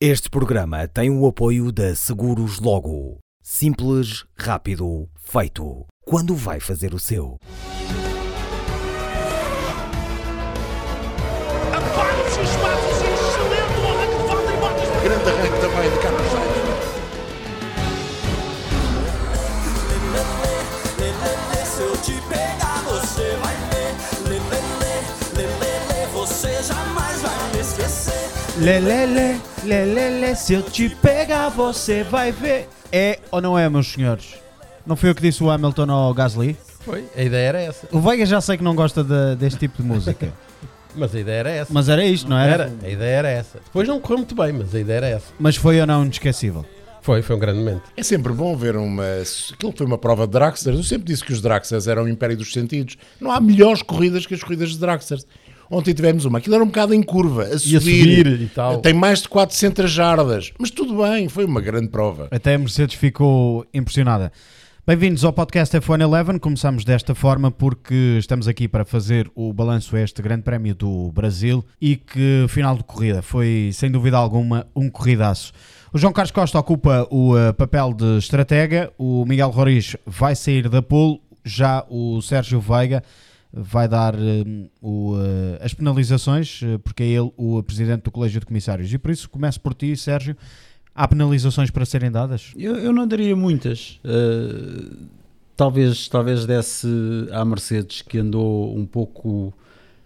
Este programa tem o apoio da Seguros Logo. Simples, rápido, feito. Quando vai fazer o seu? Espaços, excelente o arranque de falta e botas. Grande arranque também de Carlos Sainz. Se eu te pegar, você vai ver. Lê, lê, lê, lê, lê, lê, você jamais vai me esquecer. Lelele, lelele, se eu te pegar você vai ver. É ou não é, meus senhores? Não foi o que disse o Hamilton ao Gasly? Foi, a ideia era essa. O Veiga já sei que não gosta de- deste tipo de música. Mas a ideia era essa. Mas era isto, não era? Era, a ideia era essa. Depois não correu muito bem, mas a ideia era essa. Mas foi ou não inesquecível? Foi, foi um grande momento. É sempre bom ver uma. Aquilo foi uma prova de Dragsters. Eu sempre disse que os Dragsters eram o império dos sentidos. Não há melhores corridas que as corridas de Dragsters. Ontem tivemos uma. Aquilo era um bocado em curva, a subir. subir e tal. Tem mais de 400 jardas. Mas tudo bem, foi uma grande prova. Até a Mercedes ficou impressionada. Bem-vindos ao podcast F1 Eleven. Começamos desta forma porque estamos aqui para fazer o balanço a este Grande Prémio do Brasil e que final de corrida foi, sem dúvida alguma, um corridaço. O João Carlos Costa ocupa o eh, papel de estratega, o Miguel Roriz vai sair da pole, já o Sérgio Veiga vai dar eh, o, eh, as penalizações, eh, porque é ele o presidente do Colégio de Comissários. E por isso começo por ti, Sérgio. Há penalizações para serem dadas? Eu, eu não daria muitas. Uh, talvez, talvez desse à Mercedes que andou um pouco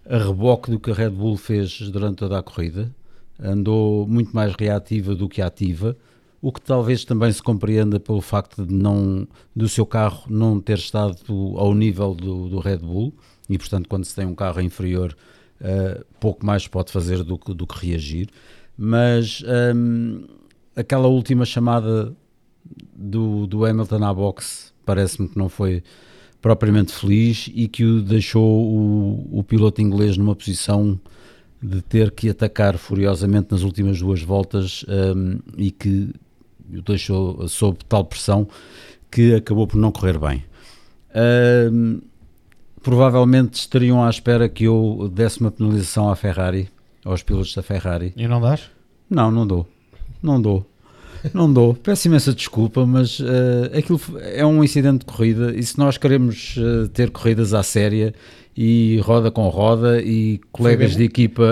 a reboque do que a Red Bull fez durante toda a corrida. Andou muito mais reativa do que ativa, o que talvez também se compreenda pelo facto de não, do seu carro não ter estado ao nível do, do Red Bull e, portanto, quando se tem um carro inferior, uh, pouco mais pode fazer do que, do que reagir. Mas um, aquela última chamada do, do Hamilton à boxe parece-me que não foi propriamente feliz e que o deixou o, o piloto inglês numa posição de ter que atacar furiosamente nas últimas duas voltas um, e que o deixou sob tal pressão que acabou por não correr bem. Um, provavelmente estariam à espera que eu desse uma penalização à Ferrari, aos pilotos da Ferrari. E não dás? Não, não dou. Não dou. Não dou. Peço imensa desculpa, mas uh, aquilo é um incidente de corrida e se nós queremos uh, ter corridas à séria e roda com roda e colegas de equipa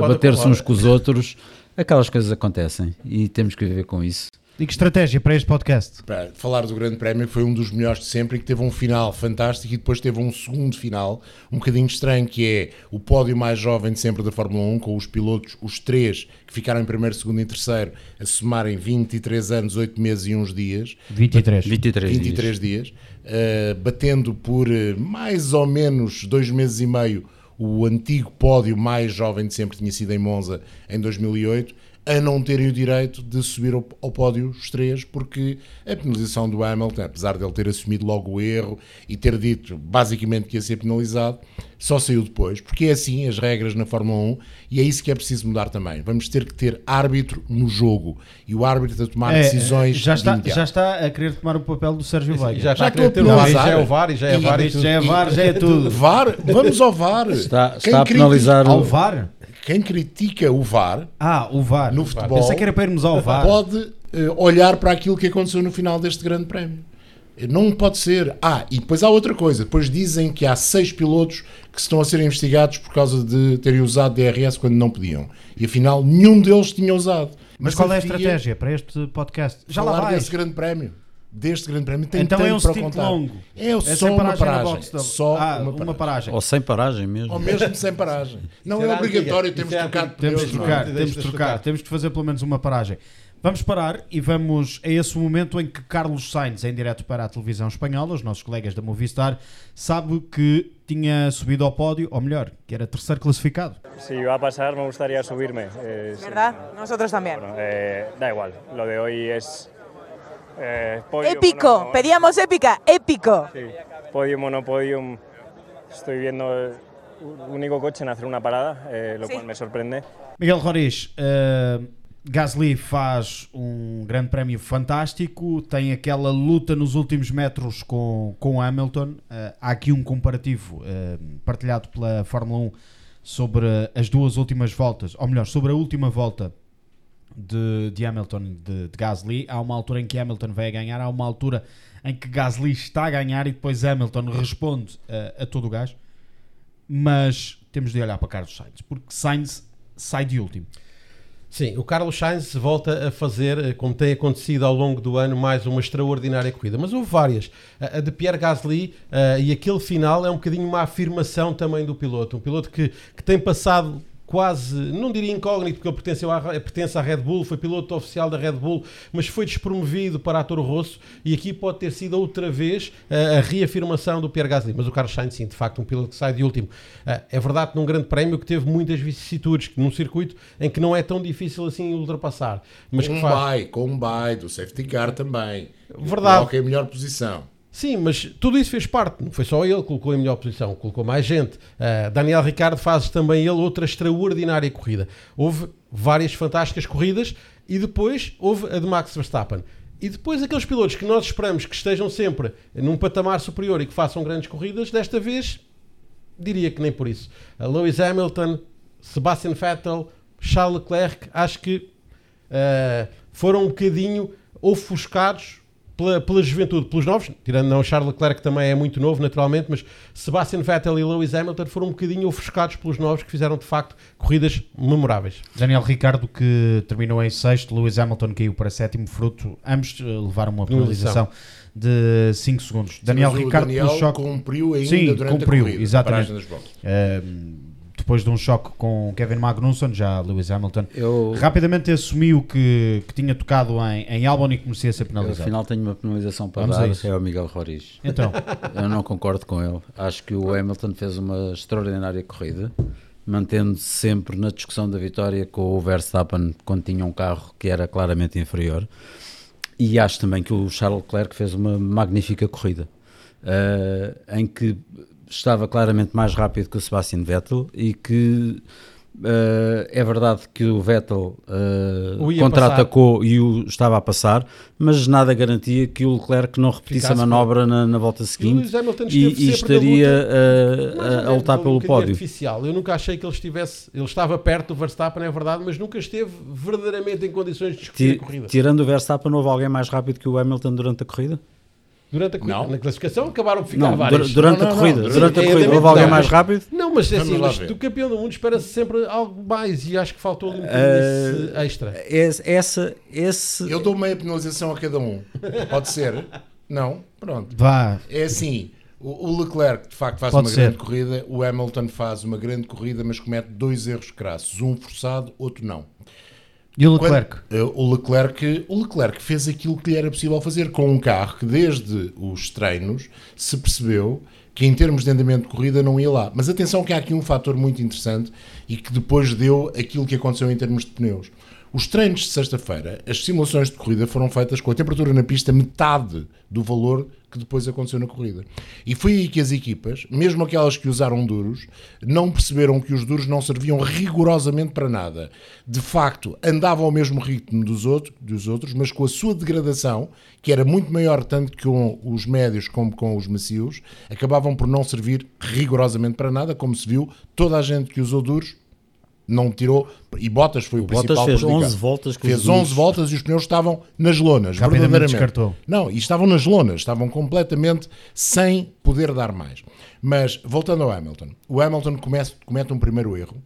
roda bater-se uns com os outros, aquelas coisas acontecem e temos que viver com isso. E que estratégia para este podcast? Para falar do Grande Prémio, que foi um dos melhores de sempre e que teve um final fantástico e depois teve um segundo final um bocadinho estranho, que é o pódio mais jovem de sempre da Fórmula 1, com os pilotos, os três que ficaram em primeiro, segundo e terceiro, a somarem 23 anos, 8 meses e uns dias. 23. 23, 23 dias, uh, batendo por uh, mais ou menos dois meses e meio o antigo pódio mais jovem de sempre tinha sido em Monza em 2008, a não terem o direito de subir ao, ao pódio os três, porque a penalização do Hamilton, apesar de ele ter assumido logo o erro e ter dito basicamente que ia ser penalizado, só saiu depois, porque é assim as regras na Fórmula 1 e é isso que é preciso mudar também. Vamos ter que ter árbitro no jogo e o árbitro a tomar É, decisões já, de está, imediato. já está a querer tomar o papel do Sérgio Veiga. Já está a estou querer ter a o VAR, já é o VAR e já é VAR já é VAR, já é tudo. VAR, vamos ao VAR. Está, Quem está a penalizar Ao o, VAR? Quem critica o VAR Ah, o VAR. no futebol Pensei que era para irmos ao VAR. pode eh, olhar para aquilo que aconteceu no final deste grande prémio. Não pode ser. Ah, e depois há outra coisa. Depois dizem que há seis pilotos que estão a ser investigados por causa de terem usado DRS quando não podiam. E afinal, nenhum deles tinha usado. Mas qual é a estratégia para este podcast? Já lá falar vai. desse grande prémio. Deste grande prémio tem Então é tempo um para stint contar. longo. É, É só uma paragem paragem. da- Só ah, uma uma paragem. paragem. ou sem paragem mesmo. Ou mesmo sem paragem. Não é era obrigatório, antiga. temos de é trocar de. Temos de é? trocar, temos de trocar, temos de fazer pelo menos uma paragem. Vamos parar e vamos a esse momento em que Carlos Sainz, em direto para a televisão espanhola, os nossos colegas da Movistar, sabe que tinha subido ao pódio, ou melhor, que era terceiro classificado. Si va a pasar, me gustaría subirme. Eh, sí. ¿Verdad? Nosotros también. Bueno, eh, da igual, lo de hoy es. Eh, podium Épico, no- pedíamos épica, épico. Sí, podium o no podium. Estoy viendo el único coche en hacer una parada, eh, lo Sí. cual me sorprende. Miguel Roriz, eh, Gasly faz um grande prémio fantástico, tem aquela luta nos últimos metros com, com Hamilton. Eh, há aqui um comparativo eh, partilhado pela Fórmula 1 sobre as duas últimas voltas, ou melhor, sobre a última volta de, de Hamilton de, de Gasly. Há uma altura em que Hamilton vai a ganhar, há uma altura em que Gasly está a ganhar e depois Hamilton responde a, a todo o gás. Mas temos de olhar para Carlos Sainz, porque Sainz sai de último. Sim, o Carlos Sainz volta a fazer, eh, como tem acontecido ao longo do ano, mais uma extraordinária corrida. Mas houve várias. A a de Pierre Gasly eh, e aquele final é um bocadinho uma afirmação também do piloto. Um piloto que, que tem passado quase, não diria incógnito, porque ele pertence à, pertence à Red Bull, foi piloto oficial da Red Bull, mas foi despromovido para a Toro Rosso e aqui pode ter sido outra vez eh, a reafirmação do Pierre Gasly. Mas o Carlos Sainz, sim, de facto, um piloto que sai de último. Eh, é verdade que num grande prémio que teve muitas vicissitudes, num circuito em que não é tão difícil assim ultrapassar. Mas com um faz... bye, com um bye do safety car também. Verdade. Coloca em melhor posição. Sim, mas tudo isso fez parte, não foi só ele que colocou em melhor posição, colocou mais gente. Uh, Daniel Ricardo faz também ele outra extraordinária corrida. Houve várias fantásticas corridas e depois houve a de Max Verstappen. E depois aqueles pilotos que nós esperamos que estejam sempre num patamar superior e que façam grandes corridas, desta vez diria que nem por isso. A Lewis Hamilton, Sebastian Vettel, Charles Leclerc, acho que uh, foram um bocadinho ofuscados pela, pela juventude, pelos novos, tirando não o Charles Leclerc que também é muito novo naturalmente, mas Sebastian Vettel e Lewis Hamilton foram um bocadinho ofuscados pelos novos que fizeram de facto corridas memoráveis. Daniel Ricardo que terminou em sexto, Lewis Hamilton caiu para sétimo fruto, ambos eh, levaram uma penalização de 5 segundos. Daniel Ricardo Daniel pelo choque cumpriu ainda Sim, durante cumpriu, a corrida, exatamente. a depois de um choque com Kevin Magnussen, já Lewis Hamilton Eu, rapidamente assumiu que, que tinha tocado em, em Albon e que merecia ser eu, penalizado. afinal tenho uma penalização para Vamos a dar, é o Miguel Roriz. Então, Eu não concordo com ele. Acho que o Hamilton fez uma extraordinária corrida, mantendo-se sempre na discussão da vitória com o Verstappen quando tinha um carro que era claramente inferior. E acho também que o Charles Leclerc fez uma magnífica corrida, eh, em que estava claramente mais rápido que o Sebastian Vettel e que eh, é verdade que o Vettel eh, O ia contra-atacou e o estava a passar, mas nada garantia que o Leclerc não repetisse Ficasse a manobra na, na volta E seguinte e, e na estaria eh, a, a menos lutar um pelo pódio. artificial. Eu nunca achei que ele estivesse. Ele estava perto do Verstappen, é verdade, mas nunca esteve verdadeiramente em condições de discutir Ti- a corrida. Tirando o Verstappen, houve alguém mais rápido que o Hamilton durante a corrida? Durante a corrida. Não. Na classificação acabaram por ficar Não, vários. dur- durante Não, a não, corrida. não, Durante a corrida, houve alguém mais rápido? Não, mas é assim, mas do campeão do mundo espera-se sempre algo mais e acho que faltou ali um bocadinho desse extra. Esse, essa, esse, Eu dou meia penalização a cada um. Pode ser? Não? Pronto. vá. É assim, o o Leclerc de facto faz Pode uma ser. grande corrida, o Hamilton faz uma grande corrida, mas comete dois erros crassos, um forçado, outro não. E o Quando- Leclerc? eh, o Leclerc, o Leclerc fez aquilo que lhe era possível fazer com um carro que desde os treinos se percebeu que em termos de andamento de corrida não ia lá. Mas atenção que há aqui um fator muito interessante e que depois deu aquilo que aconteceu em termos de pneus. Os treinos de sexta-feira, as simulações de corrida foram feitas com a temperatura na pista metade do valor que depois aconteceu na corrida. E foi aí que as equipas, mesmo aquelas que usaram duros, não perceberam que os duros não serviam rigorosamente para nada. De facto, andavam ao mesmo ritmo dos, outro, dos outros, mas com a sua degradação, que era muito maior tanto com os médios como com os macios, acabavam por não servir rigorosamente para nada, como se viu, toda a gente que usou duros não tirou, e Bottas foi o, O Bottas principal fez prejudicado. 11 voltas com Fez duros. 11 voltas e os pneus estavam nas lonas, Rapidamente verdadeiramente. descartou. Não, e estavam nas lonas, estavam completamente sem poder dar mais. Mas, voltando ao Hamilton, o Hamilton comece- comete um primeiro erro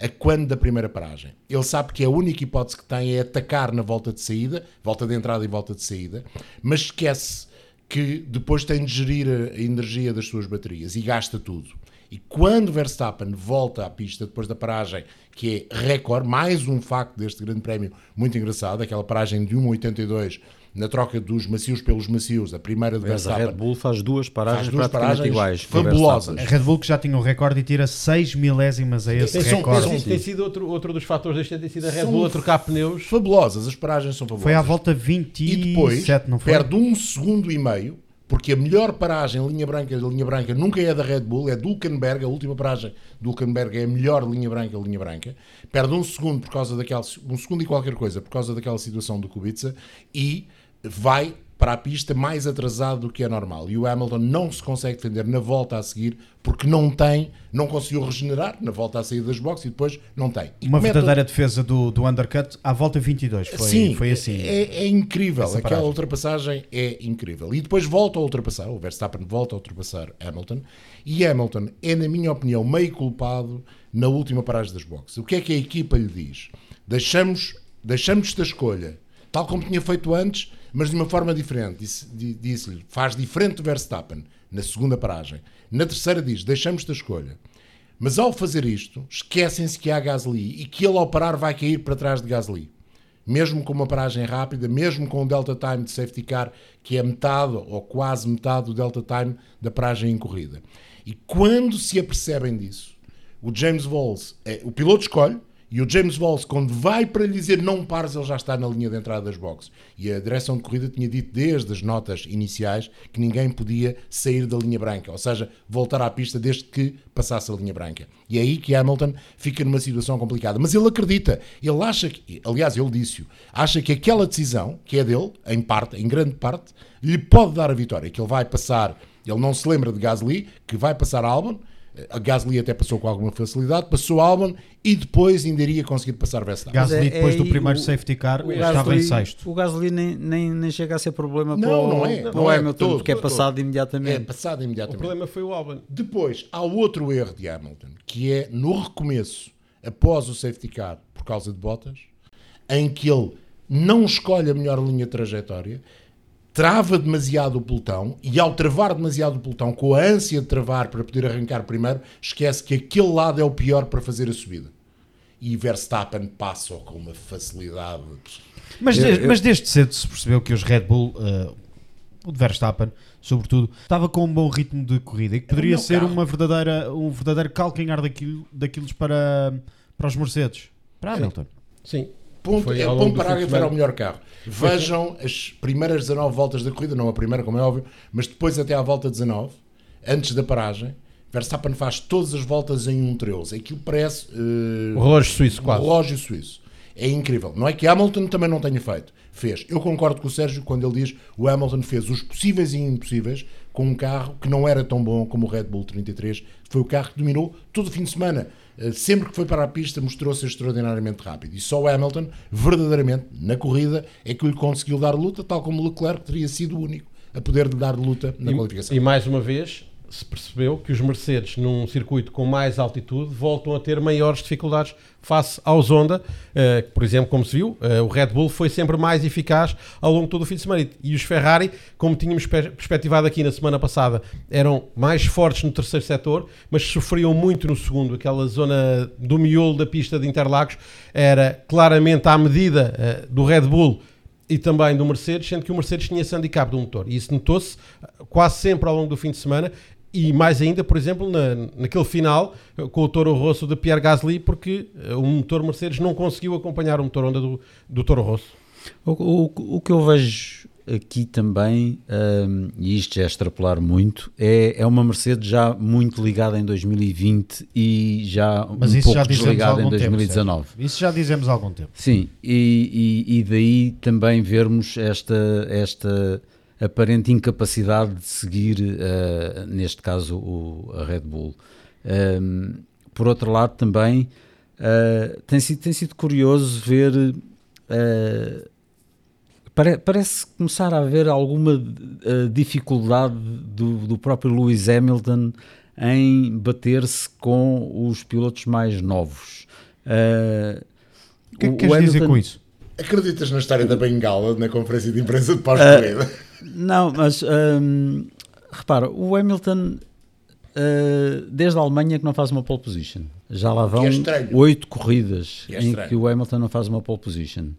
a quando da primeira paragem. Ele sabe que a única hipótese que tem é atacar na volta de saída, volta de entrada e volta de saída, mas esquece que depois tem de gerir a energia das suas baterias e gasta tudo. E quando Verstappen volta à pista depois da paragem, que é recorde, mais um facto deste grande prémio muito engraçado, aquela paragem de 1,82 na troca dos macios pelos macios, a primeira de Mas a Red Verstappen, Bull faz duas paragens faz duas praticamente paragens iguais. fabulosas. A Red Bull que já tinha um recorde e tira 6 milésimas a esse Tem- são- recorde. são- Sim, tem sido outro, outro dos fatores deste ano, tem sido a Red São Bull a trocar pneus. Fabulosas, as paragens são fabulosas. Foi à volta 27, e depois não foi? perde um segundo e meio, porque a melhor paragem, linha branca, linha branca, nunca é da Red Bull, é do Hulkenberg, a última paragem do Hulkenberg é a melhor linha branca, linha branca. Perde um segundo por causa daquela, um segundo e qualquer coisa, por causa daquela situação do Kubica e vai para a pista mais atrasado do que é normal. E o Hamilton não se consegue defender na volta a seguir porque não tem, não conseguiu regenerar na volta a sair das boxes e depois não tem. E Uma verdadeira defesa do, do undercut à volta 22. Foi, Sim, foi assim. É, é incrível. Aquela paragem. ultrapassagem é incrível. E depois volta a ultrapassar. O Verstappen volta a ultrapassar Hamilton. E Hamilton é, na minha opinião, meio culpado na última paragem das boxes. O que é que a equipa lhe diz? Deixamos, deixamos esta escolha, tal como tinha feito antes, mas de uma forma diferente. Disse- di- Disse-lhe, faz diferente do Verstappen na segunda paragem. Na terceira diz, deixamos esta escolha. Mas ao fazer isto, esquecem-se que há Gasly e que ele ao parar vai cair para trás de Gasly. Mesmo com uma paragem rápida, mesmo com um delta time de safety car que é metade ou quase metade do delta time da paragem em corrida. E quando se apercebem disso, o James Walls, é, o piloto escolhe e o James Walls, quando vai para lhe dizer não pares, ele já está na linha de entrada das boxes. E a direção de corrida tinha dito desde as notas iniciais que ninguém podia sair da linha branca, ou seja, voltar à pista desde que passasse a linha branca. E é aí que Hamilton fica numa situação complicada. Mas ele acredita, ele acha que, aliás, ele disse-o, acha que aquela decisão, que é dele, em parte, em grande parte, lhe pode dar a vitória, que ele vai passar, ele não se lembra de Gasly, que vai passar Albon, a Gasly até passou com alguma facilidade, passou Albon e depois ainda iria conseguir passar Verstappen. Gasly, é- depois é do primeiro o- safety car, O estava em Gasly, sexto. o Gasly nem, nem, nem chega a ser problema Não, para o, não é, para não o é Hamilton, todo, porque é passado todo. É imediatamente. passado O imediatamente. problema foi o Albon. Depois, há outro erro de Hamilton, que é no recomeço, após o safety car, por causa de botas, em que ele não escolhe a melhor linha de trajetória, trava demasiado o pelotão e ao travar demasiado o pelotão, com a ânsia de travar para poder arrancar primeiro, esquece que aquele lado é o pior para fazer a subida. E Verstappen passa com uma facilidade. Mas, Eu- desde, eu- mas desde cedo se percebeu que os Red Bull, eh, o de Verstappen, sobretudo, estava com um bom ritmo de corrida e que poderia melhor ser carro. uma verdadeira, um verdadeiro calcanhar daquilo, daqueles para, para os Mercedes. Para Hamilton. Sim. Ponto, Foi é, de parágrafo era o melhor carro. Vejam as primeiras 19 voltas da corrida, não a primeira, como é óbvio, mas depois até à volta 19, antes da paragem, Verstappen faz todas as voltas em um 13. Aquilo parece eh, O relógio suíço, quase. relógio suíço. É incrível. Não é que Hamilton também não tenha feito. Fez. Eu concordo com o Sérgio quando ele diz o Hamilton fez os possíveis e impossíveis com um carro que não era tão bom como o Red Bull 33. Foi o carro que dominou todo o fim de semana. Eh, Sempre que foi para a pista mostrou-se extraordinariamente rápido. E só o Hamilton, verdadeiramente, na corrida, é que lhe conseguiu dar luta, tal como Leclerc teria sido o único a poder lhe dar luta na qualificação. E, e mais uma vez se percebeu que os Mercedes, num circuito com mais altitude, voltam a ter maiores dificuldades face aos Honda. que, por exemplo, como se viu, eh, o Red Bull foi sempre mais eficaz ao longo de todo o fim de semana. E os Ferrari, como tínhamos pe- perspectivado aqui na semana passada, eram mais fortes no terceiro setor, mas sofriam muito no segundo. Aquela zona do miolo da pista de Interlagos era claramente à medida eh, do Red Bull e também do Mercedes, sendo que o Mercedes tinha esse handicap do motor. E isso notou-se quase sempre ao longo do fim de semana. E mais ainda, por exemplo, na, naquele final com o Toro Rosso de Pierre Gasly, porque eh, o motor Mercedes não conseguiu acompanhar o motor Honda do, do Toro Rosso. O, o- o que eu vejo aqui também, hum, e isto já é extrapolar muito, é, é uma Mercedes já muito ligada em 2020 e já Mas um isso pouco já desligada em tempo. 2019. Sérgio. Isso já dizemos há algum tempo. Sim, e, e- e daí também vermos esta, esta aparente incapacidade de seguir, eh, neste caso, o, a Red Bull. Um, por outro lado, também eh, tem, sido, tem sido curioso ver. pare- parece começar a haver alguma dificuldade do, do próprio Lewis Hamilton em bater-se com os pilotos mais novos. O que é que queres dizer com isso? Acreditas na história da bengala na conferência de imprensa de pós-corrida? Não, mas hum, repara, o Hamilton uh, desde a Alemanha que não faz uma pole position. Já lá vão é oito corridas Que é em que o Hamilton não faz uma pole position.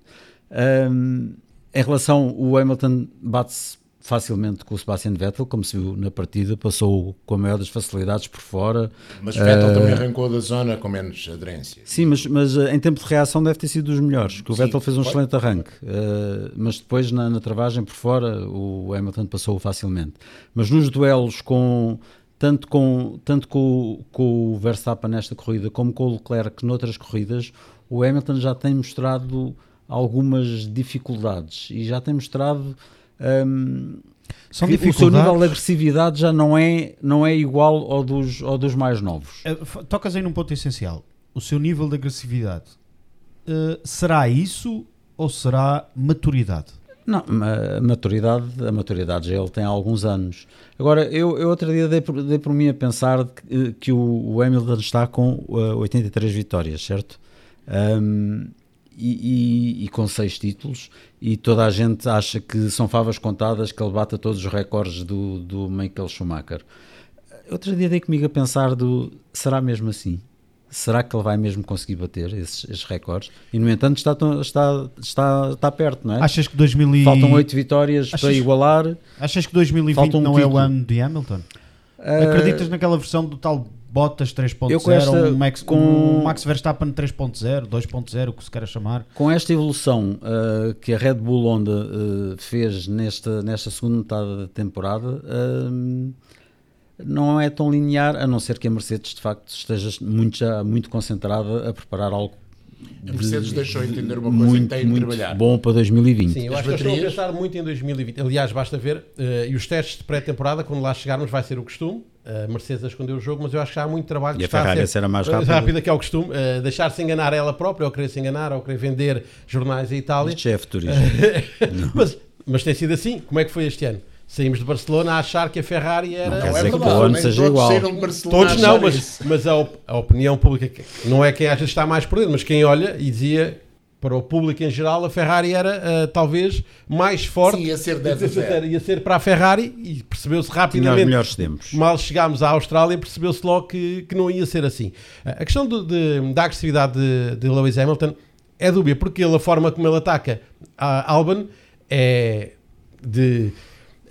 Hum, em relação, o Hamilton bate-se facilmente com o Sebastian Vettel, como se viu na partida, passou com a maior das facilidades por fora. Mas Vettel Eh, também arrancou da zona com menos aderência. Sim, mas, mas eh, em tempo de reação deve ter sido dos melhores, que o Sim, Vettel fez um foi. excelente arranque, eh, mas depois na, na travagem por fora o Hamilton passou facilmente. Mas nos duelos com tanto com tanto com, o- com o Verstappen nesta corrida como com o Leclerc noutras corridas, o Hamilton já tem mostrado algumas dificuldades e já tem mostrado hum, São o seu nível de agressividade já não é, não é igual ao dos, ao dos mais novos. Eh, Tocas aí num ponto essencial. O seu nível de agressividade. Eh, será isso ou será maturidade? Não, a maturidade, a maturidade já ele tem há alguns anos. Agora, eu, eu outro dia dei por, dei por mim a pensar que, eh, que o, o Hamilton está com eh, 83 vitórias, certo? Ahm, e, e- e com seis títulos, e toda a gente acha que são favas contadas que ele bata todos os recordes do, do Michael Schumacher. Outro dia dei comigo a pensar do, será mesmo assim? Será que ele vai mesmo conseguir bater esses, esses recordes? E no entanto está, está, está, está perto, não é? Achas que 2000 e- Faltam oito vitórias Achas- para igualar. Achas que 2020 Falta um não é o título. ano de Hamilton? Ah, Acreditas naquela versão do tal Bottas 3.0, Eu com esta- um, Max, com- um Max Verstappen 3.0, 2.0, o que se queira chamar? Com esta evolução ah, que a Red Bull Honda ah, fez nesta, nesta segunda metade da temporada, ah, não é tão linear, a não ser que a Mercedes de facto esteja muito, já, muito concentrada a preparar algo A Mercedes de- deixou de- entender uma coisa muito, que tem de trabalhar. bom para 2020. Sim, eu As acho que eles estão a baterias- pensar muito em 2020. Aliás, basta ver, eh, e os testes de pré-temporada, quando lá chegarmos, vai ser o costume. A Mercedes a esconder o jogo, mas eu acho que já há muito trabalho. E que a está Ferrari ser- a ser a mais rápida. que é o costume. eh, Deixar-se enganar ela própria, ou querer se enganar, ou querer vender jornais em Itália. Isto já é futurismo. mas, mas tem sido assim. Como é que foi este ano? Saímos de Barcelona a achar que a Ferrari era. Não quer Não, dizer é que o ano seja todos igual. saíram de Barcelona Todos a não, mas, mas a, op- a opinião pública, que não é quem às vezes está mais por dentro, mas quem olha e dizia para o público em geral, a Ferrari era ah, talvez mais forte. Sim, ia ser 10 a 0. Ia ser para a Ferrari e percebeu-se Tinha os rapidamente. melhores tempos. Mal chegámos à Austrália, percebeu-se logo que, que não ia ser assim. Ah, A questão do- de- da agressividade de, de Lewis Hamilton é dúbia, porque ele, a forma como ele ataca a Albon é de.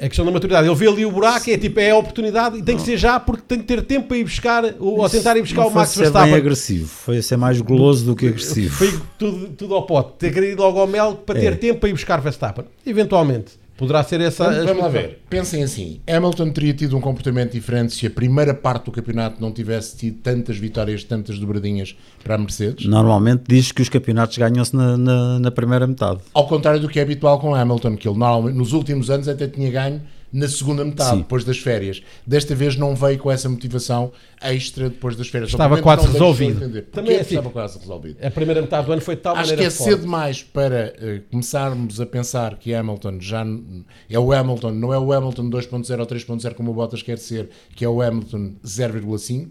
A questão da maturidade, ele vê ali o buraco, é tipo, é a oportunidade e tem que ser já porque tem que ter tempo para ir buscar ou, ou tentar ir buscar o foi Max ser bem Verstappen. agressivo, foi ser mais goloso do que agressivo. Foi tudo, tudo ao pote, ter querido logo ao mel para ter É. tempo para ir buscar Verstappen. Eventualmente, poderá ser essa a Vamos, vamos lá ver. Pensem assim: Hamilton teria tido um comportamento diferente se a primeira parte do campeonato não tivesse tido tantas vitórias, tantas dobradinhas para a Mercedes. Normalmente diz que os campeonatos ganham-se na, na, na primeira metade. Ao contrário do que é habitual com Hamilton, que ele normalmente, nos últimos anos até tinha ganho na segunda metade, Sim. depois das férias. Desta vez não veio com essa motivação extra depois das férias. Estava Obviamente quase resolvido. Também é assim. estava quase resolvido. A primeira metade do ano foi de tal Acho maneira que é forte. cedo demais para eh, começarmos a pensar que Hamilton já é o Hamilton, não é o Hamilton 2.0 ou 3.0 como o Bottas quer ser, que é o Hamilton 0.5.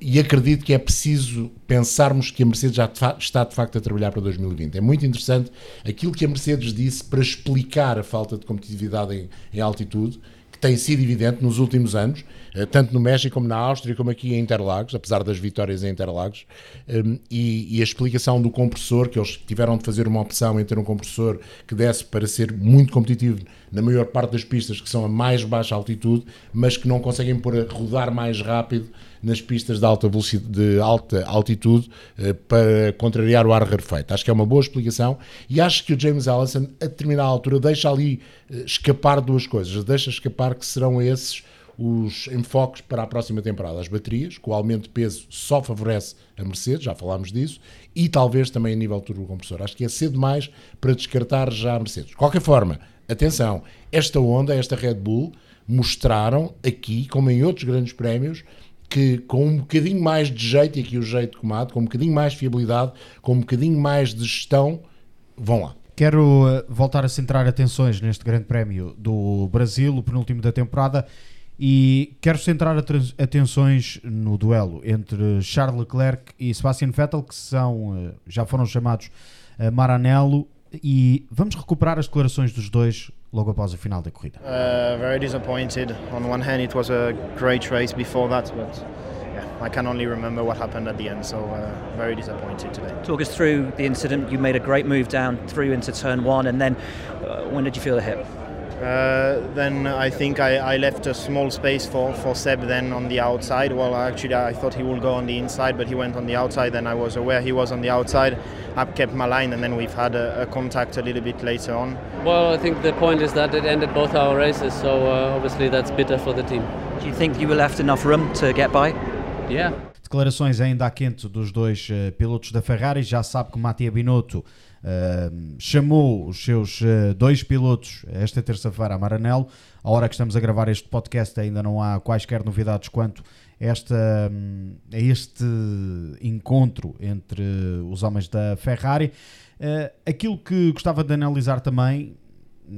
E acredito que é preciso pensarmos que a Mercedes já está de facto a trabalhar para 2020. É muito interessante aquilo que a Mercedes disse para explicar a falta de competitividade em, em altitude, que tem sido evidente nos últimos anos, eh, tanto no México como na Áustria, como aqui em Interlagos, apesar das vitórias em Interlagos, Um, e, e a explicação do compressor, que eles tiveram de fazer uma opção em ter um compressor que desse para ser muito competitivo na maior parte das pistas que são a mais baixa altitude, mas que não conseguem pôr a rodar mais rápido nas pistas de alta, de alta altitude eh, para contrariar o ar rarefeito. Acho que é uma boa explicação e acho que o James Allison, a determinada altura, deixa ali eh, escapar duas coisas. Deixa escapar que serão esses os enfoques para a próxima temporada. As baterias, que o aumento de peso só favorece a Mercedes, já falámos disso, e talvez também a nível turbocompressor. Acho que é cedo demais para descartar já a Mercedes. De qualquer forma, atenção, esta onda, esta Red Bull, mostraram aqui, como em outros grandes prémios, que com um bocadinho mais de jeito, e aqui o jeito comado, com um bocadinho mais de fiabilidade, com um bocadinho mais de gestão, vão lá. Quero eh, voltar a centrar atenções neste Grande Prémio do Brasil, o penúltimo da temporada, e quero centrar atenções no duelo entre Charles Leclerc e Sebastian Vettel, que são, eh, já foram chamados eh, Maranello, e vamos recuperar as declarações dos dois logo após o final da corrida. Uh, very disappointed. On one hand, it was a great race before that, but yeah, I can only remember what happened at the end. So uh, very disappointed today. Talk us through the incident. You made a great move down through into turn one, and then uh, when did you feel the hit? Uh, then I think I, I left a small space for, for Seb then on the outside. Well, actually, I thought he would go on the inside, but he went on the outside. Then I was aware he was on the outside. I kept my line, and then we've had a, a contact a little bit later on. Well, I think the point is that it ended both our races, so uh, obviously that's bitter for the team. Do you think you were left enough room to get by? Yeah. Declarações ainda à quente dos dois eh, pilotos da Ferrari. Já sabe que o Mattia Binotto Chamou os seus uh, dois pilotos esta terça-feira a Maranello. A hora que estamos a gravar este podcast ainda não há quaisquer novidades quanto esta, um, a este encontro entre os homens da Ferrari. Uh, aquilo que gostava de analisar também,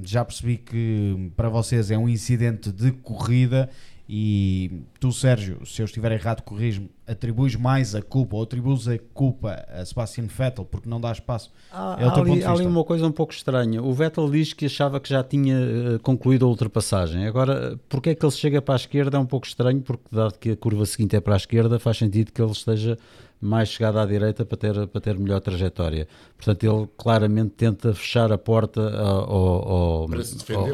já percebi que para vocês é um incidente de corrida e tu, Sérgio, se eu estiver errado, corrijo-me, atribuis mais a culpa ou atribuis a culpa a Sebastian Vettel porque não dá espaço. Há, é há, ali, há ali, uma coisa um pouco estranha. O Vettel diz que achava que já tinha uh, concluído a ultrapassagem. Agora, porque é que ele chega para a esquerda é um pouco estranho, porque dado que a curva seguinte é para a esquerda, faz sentido que ele esteja mais chegada à direita para ter, para ter melhor trajetória. Portanto, ele claramente tenta fechar a porta ao, ao, ao,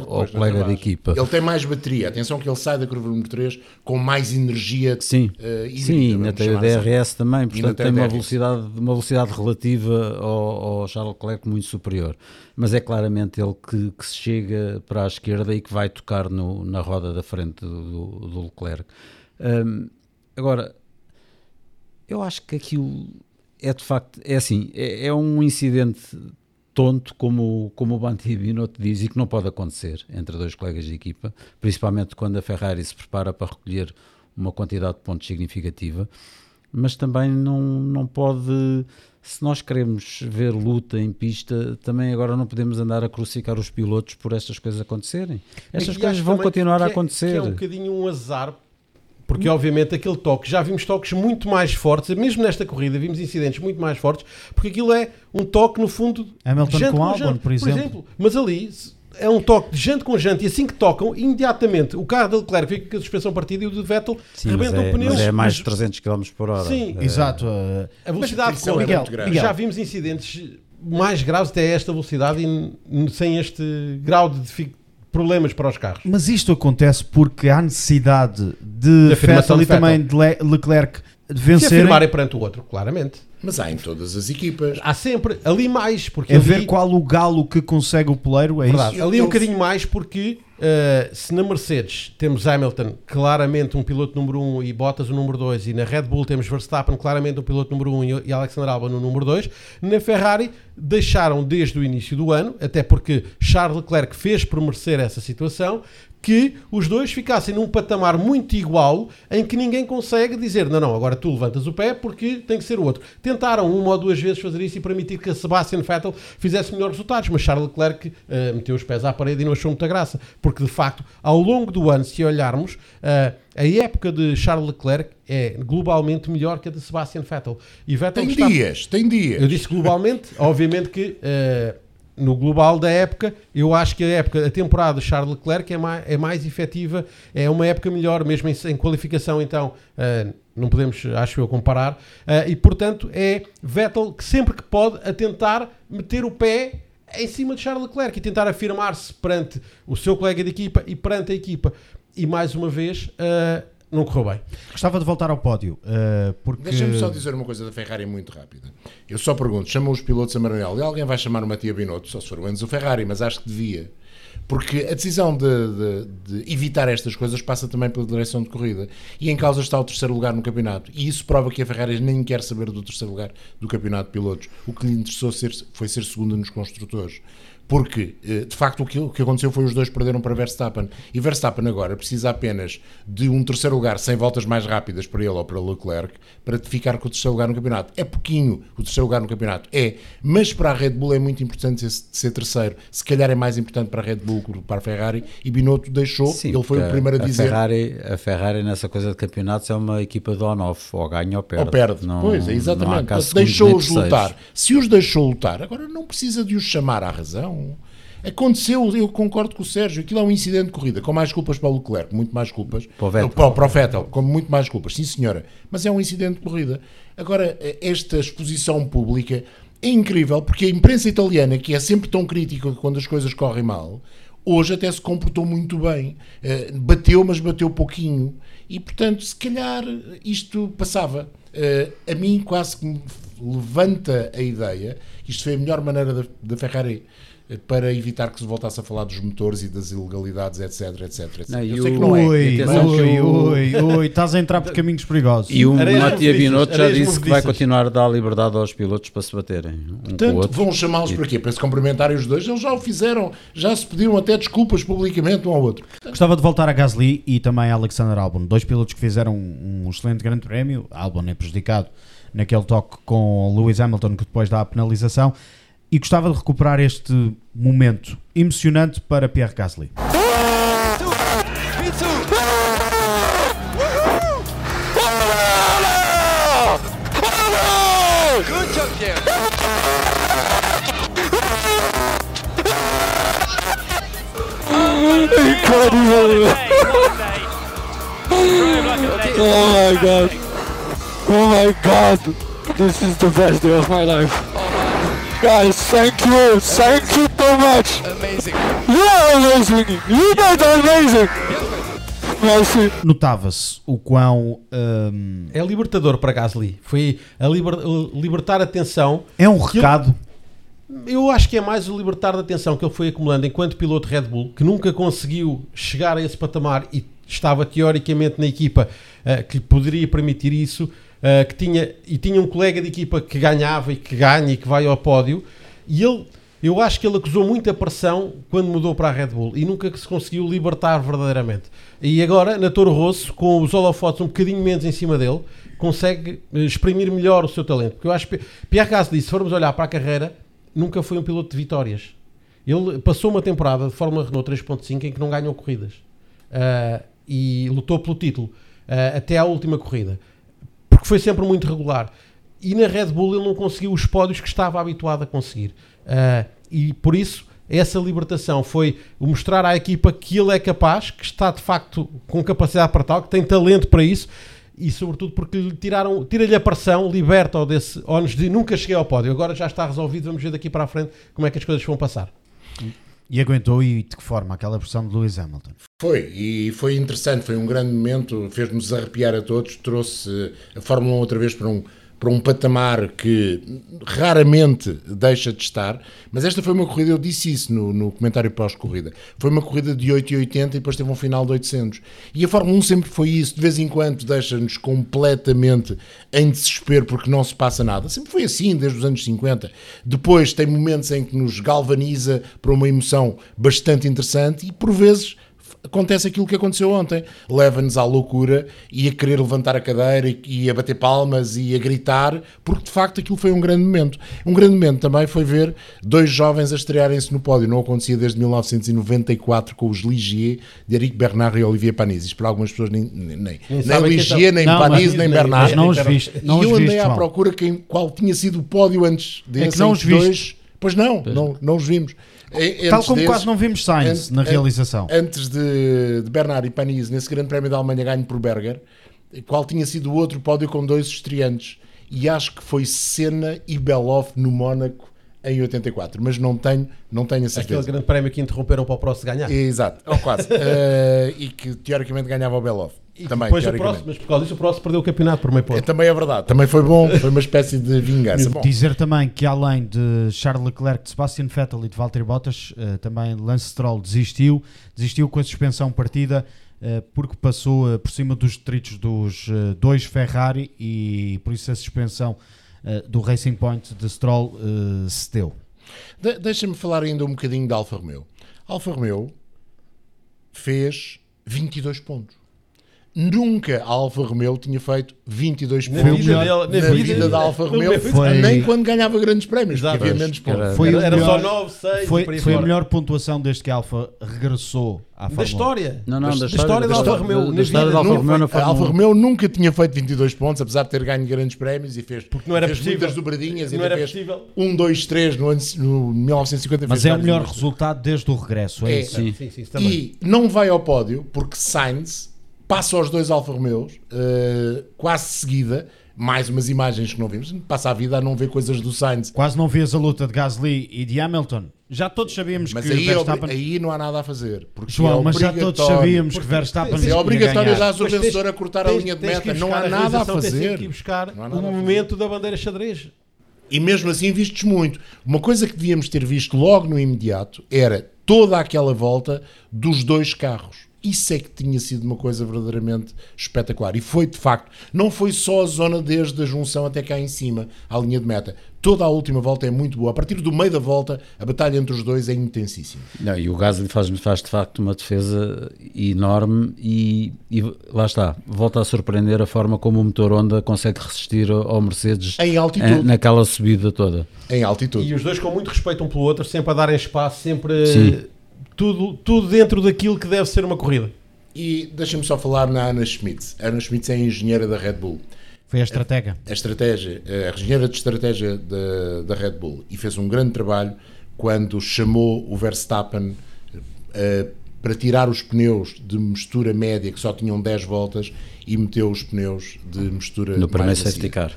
ao colega de equipa. Ele tem mais bateria. Atenção que ele sai da curva número 3 com mais energia Sim, uh, hídrica, sim ainda tem o DRS assim. também. Portanto, tem, uma velocidade, uma velocidade relativa ao, ao Charles Leclerc muito superior. Mas é claramente ele que, que se chega para a esquerda e que vai tocar no, na roda da frente do, do Leclerc. Um, agora, eu acho que aquilo é de facto, é assim, é, é um incidente tonto, como, como o Banti Binotto diz, e que não pode acontecer entre dois colegas de equipa, principalmente quando a Ferrari se prepara para recolher uma quantidade de pontos significativa, mas também não, não pode, se nós queremos ver luta em pista, também agora não podemos andar a crucificar os pilotos por estas coisas acontecerem. Estas coisas vão continuar a acontecer. Que é um bocadinho um azar porque, obviamente, aquele toque, já vimos toques muito mais fortes, mesmo nesta corrida, vimos incidentes muito mais fortes, porque aquilo é um toque, no fundo, Hamilton com, com Albon, por exemplo. por exemplo. Mas ali é um toque de jante com jante, e assim que tocam, imediatamente o carro de Leclerc fica com a suspensão partida e o de Vettel Sim, rebenta é, o pneu. Mas é mais de 300 km por hora. Sim, é. exato. A velocidade com é Miguel, Miguel, já vimos incidentes mais graves até esta velocidade e sem este grau de dificuldade problemas para os carros. Mas isto acontece porque há necessidade de, de Vettel e também de Leclerc de vencer. Se afirmarem perante o outro, claramente. Mas há em todas as equipas. Há sempre, ali mais. Porque é ali, ver qual o galo que consegue o poleiro, é verdade, isso? Ali um bocadinho mais porque uh, se na Mercedes temos Hamilton claramente um piloto número 1 um, e Bottas o número 2 e na Red Bull temos Verstappen claramente um piloto número 1 um, e Alexander Albon no número 2, na Ferrari deixaram desde o início do ano, até porque Charles Leclerc fez por merecer essa situação, que os dois ficassem num patamar muito igual em que ninguém consegue dizer não, não, agora tu levantas o pé porque tem que ser o outro. Tentaram uma ou duas vezes fazer isso e permitir que a Sebastian Vettel fizesse melhores resultados, mas Charles Leclerc uh, meteu os pés à parede e não achou muita graça, porque de facto, ao longo do ano, se olharmos, uh, a época de Charles Leclerc é globalmente melhor que a de Sebastian Vettel. E Vettel tem está... dias, tem dias. Eu disse globalmente, obviamente que uh, no global da época, eu acho que a época, a temporada de Charles Leclerc é mais, é mais efetiva, é uma época melhor, mesmo em, em qualificação, então uh, não podemos, acho eu, comparar. Uh, e portanto é Vettel que sempre que pode a tentar meter o pé em cima de Charles Leclerc e tentar afirmar-se perante o seu colega de equipa e perante a equipa. E mais uma vez, uh, não correu bem. Gostava de voltar ao pódio, uh, porque... Deixa-me só dizer uma coisa da Ferrari muito rápida. Eu só pergunto, chamam os pilotos a Maranello e alguém vai chamar o Matia Binotto, só se for o Enzo Ferrari, mas acho que devia. Porque a decisão de, de, de, evitar estas coisas passa também pela direção de corrida. E em causa está o terceiro lugar no campeonato. E isso prova que a Ferrari nem quer saber do terceiro lugar do campeonato de pilotos. O que lhe interessou ser, foi ser segundo nos construtores porque eh, de facto o que, o que aconteceu foi os dois perderam para Verstappen e Verstappen agora precisa apenas de um terceiro lugar sem voltas mais rápidas para ele ou para Leclerc para ficar com o terceiro lugar no campeonato. É pouquinho o terceiro lugar no campeonato, é, mas para a Red Bull é muito importante ser, ser terceiro. Se calhar é mais importante para a Red Bull que para a Ferrari e Binotto deixou, Sim, ele foi o primeiro a, a dizer. Ferrari, a Ferrari nessa coisa de campeonatos é uma equipa de on-off, ou ganha ou perde. Ou perde, não, pois, é, exatamente. Deixou-os lutar. Se os deixou lutar, agora não precisa de os chamar à razão. Aconteceu, eu concordo com o Sérgio, aquilo é um incidente de corrida, com mais culpas para o Leclerc, muito mais culpas. Para o Vettel. Para, para o Vettel, com muito mais culpas, sim senhora. Mas é um incidente de corrida. Agora, esta exposição pública é incrível, porque a imprensa italiana, que é sempre tão crítica quando as coisas correm mal, hoje até se comportou muito bem. Uh, bateu, mas bateu pouquinho. E, portanto, se calhar isto passava. Uh, a mim quase que me levanta a ideia, isto foi a melhor maneira da, da Ferrari eh, para evitar que se voltasse a falar dos motores e das ilegalidades, etc, etc, etc. Não, Eu sei que não é. Ui, ui, ui, ui, estás a entrar por caminhos perigosos. E o Matia Binotto já disse que vai continuar a dar liberdade aos pilotos para se baterem um Portanto, vão chamá-los para quê? Para se cumprimentarem os dois? Eles já o fizeram, já se pediram até desculpas publicamente um ao outro. Gostava de voltar a Gasly e também a Alexander Albon, dois pilotos que fizeram um excelente grande prémio. Albon é prejudicado naquele toque com Lewis Hamilton que depois dá a penalização. E gostava de recuperar este momento emocionante para Pierre Gasly. Oh my god. Oh my god. This is the best day of my life. Guys, thank you. Thank you so much. Amazing. You're amazing. You guys are amazing. Merci. Notava-se o quão hum, É libertador para Gasly. Foi a liber- libertar a tensão. é um que ele- recado. Eu acho que é mais o libertar da tensão que ele foi acumulando enquanto piloto Red Bull, que nunca conseguiu chegar a esse patamar e estava teoricamente na equipa eh, que lhe poderia permitir isso, eh, que tinha, e tinha um colega de equipa que ganhava e que ganha e que vai ao pódio, e ele, eu acho que ele acusou muita pressão quando mudou para a Red Bull e nunca se conseguiu libertar verdadeiramente. E agora, na Toro Rosso, com os holofotes um bocadinho menos em cima dele, consegue eh, exprimir melhor o seu talento. Porque eu acho que Pierre Gasly, se formos olhar para a carreira, nunca foi um piloto de vitórias. Ele passou uma temporada de Fórmula Renault 3.5 em que não ganhou corridas. Ah, e lutou pelo título ah, até à última corrida. Porque foi sempre muito regular. E na Red Bull ele não conseguiu os pódios que estava habituado a conseguir. Ah, e por isso, essa libertação foi mostrar à equipa que ele é capaz, que está de facto com capacidade para tal, que tem talento para isso e sobretudo porque lhe tiraram, tira-lhe a pressão, liberta-o desse ónus de nunca cheguei ao pódio, agora já está resolvido, vamos ver daqui para a frente como é que as coisas vão passar. E aguentou e de que forma? Aquela pressão de Lewis Hamilton. Foi, e foi interessante, foi um grande momento, fez-nos arrepiar a todos, trouxe a Fórmula 1 outra vez para um, para um patamar que raramente deixa de estar, mas esta foi uma corrida, eu disse isso no, no comentário pós-corrida, foi uma corrida de 8,80 e depois teve um final de 800. E a Fórmula 1 sempre foi isso, de vez em quando deixa-nos completamente em desespero porque não se passa nada. Sempre foi assim, desde os anos 50. Depois tem momentos em que nos galvaniza para uma emoção bastante interessante e por vezes acontece aquilo que aconteceu ontem. Leva-nos à loucura e a querer levantar a cadeira e, e a bater palmas e a gritar, porque de facto aquilo foi um grande momento. Um grande momento também foi ver dois jovens a estrearem-se no pódio. Não acontecia desde 1994 com os Ligier de Eric Bernard e Olivier Panis. Isto para algumas pessoas nem, nem, nem, nem Ligier, são. nem Não, Panis, mas- nem mas Bernard. não os viste- não e eu andei viste, à procura quem, qual tinha sido o pódio antes desse. não em os que viste. dois- Pois não, não, não os vimos. Tal como desse- quase não vimos Sainz na realização. Antes de, de Bernard e Panis, nesse Grande Prémio da Alemanha ganho por Berger, qual tinha sido o outro pódio com dois estreantes? E acho que foi Senna e Beloff no Mónaco em 84, mas não tenho, não tenho a Aquele certeza. grande prémio que interromperam para o próximo ganhar. Exato, ou quase. Eh, e que teoricamente ganhava o Beloff. E também, depois o próximo, mas por causa disso o próximo perdeu o campeonato por meio ponto. É, também é verdade, também foi bom, foi uma espécie de vingança. Bom, Dizer também que além de Charles Leclerc, de Sebastian Vettel e de Valtteri Bottas, eh, também Lance Stroll desistiu, desistiu com a suspensão partida eh, porque passou eh, por cima dos detritos dos dois Ferrari e por isso a suspensão do Racing Point de Stroll se deu. De- Deixa-me falar ainda um bocadinho da Alfa Romeo. Alfa Romeo fez 22 pontos. Nunca a Alfa Romeo tinha feito 22 Na pontos vida na, dele- na vida, vida- da Alfa Romeo, foi- nem quando ganhava grandes prémios, Exato. havia menos pontos. Foi, Era- melhor, só 9, 6 foi, foi a melhor pontuação desde que a Alfa regressou à Da Fórmula 1. história. Não, não, da, da história da Alfa Romeo. da na história vida. da Alfa Nunca- Romeo na a Alfa 1. Romeo nunca tinha feito 22 pontos, apesar de ter ganho grandes prémios e fez, Porque não era fez possível. muitas dobradinhas e Não era fez possível. 1, 2, 3 no, ano- no 1950. Mas é o melhor resultado desde o regresso, é, É. isso. Sim. Sim, sim, isso também. E não vai ao pódio porque Sainz passa aos dois Alfa Romeos eh, quase seguida. Mais umas imagens que não vimos. Passa a vida a não ver coisas do Sainz. Quase não vês a luta de Gasly e de Hamilton. Já todos sabíamos Mas que aí, é Verstappen... aí não há nada a fazer. Porque João, é mas já todos sabíamos que Verstappen É obrigatório já o vencedor a cortar a tens- linha de meta. Não há a nada a tens fazer. que ir buscar Não há o nada a fazer. momento da bandeira xadrez. E mesmo assim vistes muito. Uma coisa que devíamos ter visto logo no imediato era toda aquela volta dos dois carros. Isso é que tinha sido uma coisa verdadeiramente espetacular. E foi de facto, não foi só a zona desde a junção até cá em cima, à linha de meta. Toda a última volta é muito boa. A partir do meio da volta, a batalha entre os dois é intensíssima. Não, e o Gasly faz, faz de facto uma defesa enorme e, e lá está, volta a surpreender a forma como o motor Honda consegue resistir ao Mercedes Em altitude. eh, naquela subida toda. Em altitude. E os dois com muito respeito um pelo outro, sempre a darem espaço, sempre Sim. Tudo, tudo dentro daquilo que deve ser uma corrida. E deixa-me só falar na Ana Schmitz. A Ana Schmitz é a engenheira da Red Bull. Foi a estratégia. A estratégia, a engenheira de estratégia da, da Red Bull e fez um grande trabalho quando chamou o Verstappen eh, para tirar os pneus de mistura média que só tinham 10 voltas e meteu os pneus de mistura No primeiro safety car.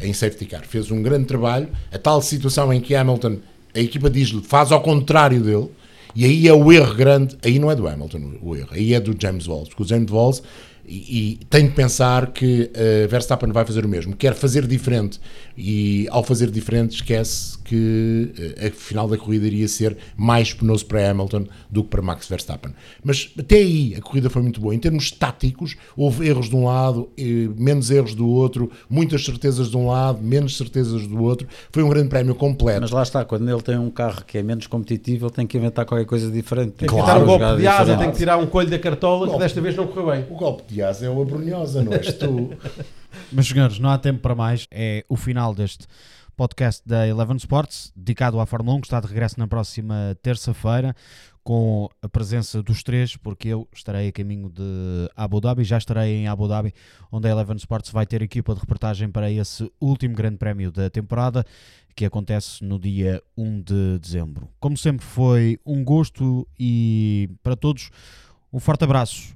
Em safety car. Fez um grande trabalho. A tal situação em que Hamilton, a equipa diz-lhe, faz ao contrário dele, e aí é o erro grande, aí não é do Hamilton o erro, aí é do James Walls, porque o James Walls e, e tem de pensar que eh, Verstappen vai fazer o mesmo, quer fazer diferente e ao fazer diferente esquece que eh, a final da corrida iria ser mais penoso para Hamilton do que para Max Verstappen. Mas até aí a corrida foi muito boa. Em termos táticos, houve erros de um lado, eh, menos erros do outro, muitas certezas de um lado, menos certezas do outro. Foi um grande prémio completo. Mas lá está, quando ele tem um carro que é menos competitivo, ele tem que inventar qualquer coisa diferente. Tem que Claro, tirar um golpe de asa, tem que tirar um coelho da cartola, que Golpe. desta vez não correu bem. O golpe de asa é o abrunhosa, não és tu? Mas, senhores, não há tempo para mais. É o final deste podcast da Eleven Sports, dedicado à Fórmula 1, que está de regresso na próxima terça-feira, com a presença dos três, porque eu estarei a caminho de Abu Dhabi, já estarei em Abu Dhabi, onde a Eleven Sports vai ter equipa de reportagem para esse último grande prémio da temporada, que acontece no dia 1 de dezembro. Como sempre, foi um gosto e para todos, um forte abraço.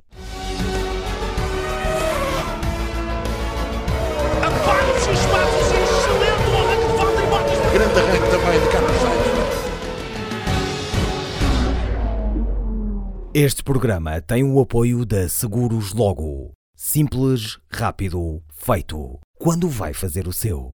Este programa tem o apoio da Seguros Logo. Simples, rápido, feito. Quando vai fazer o seu?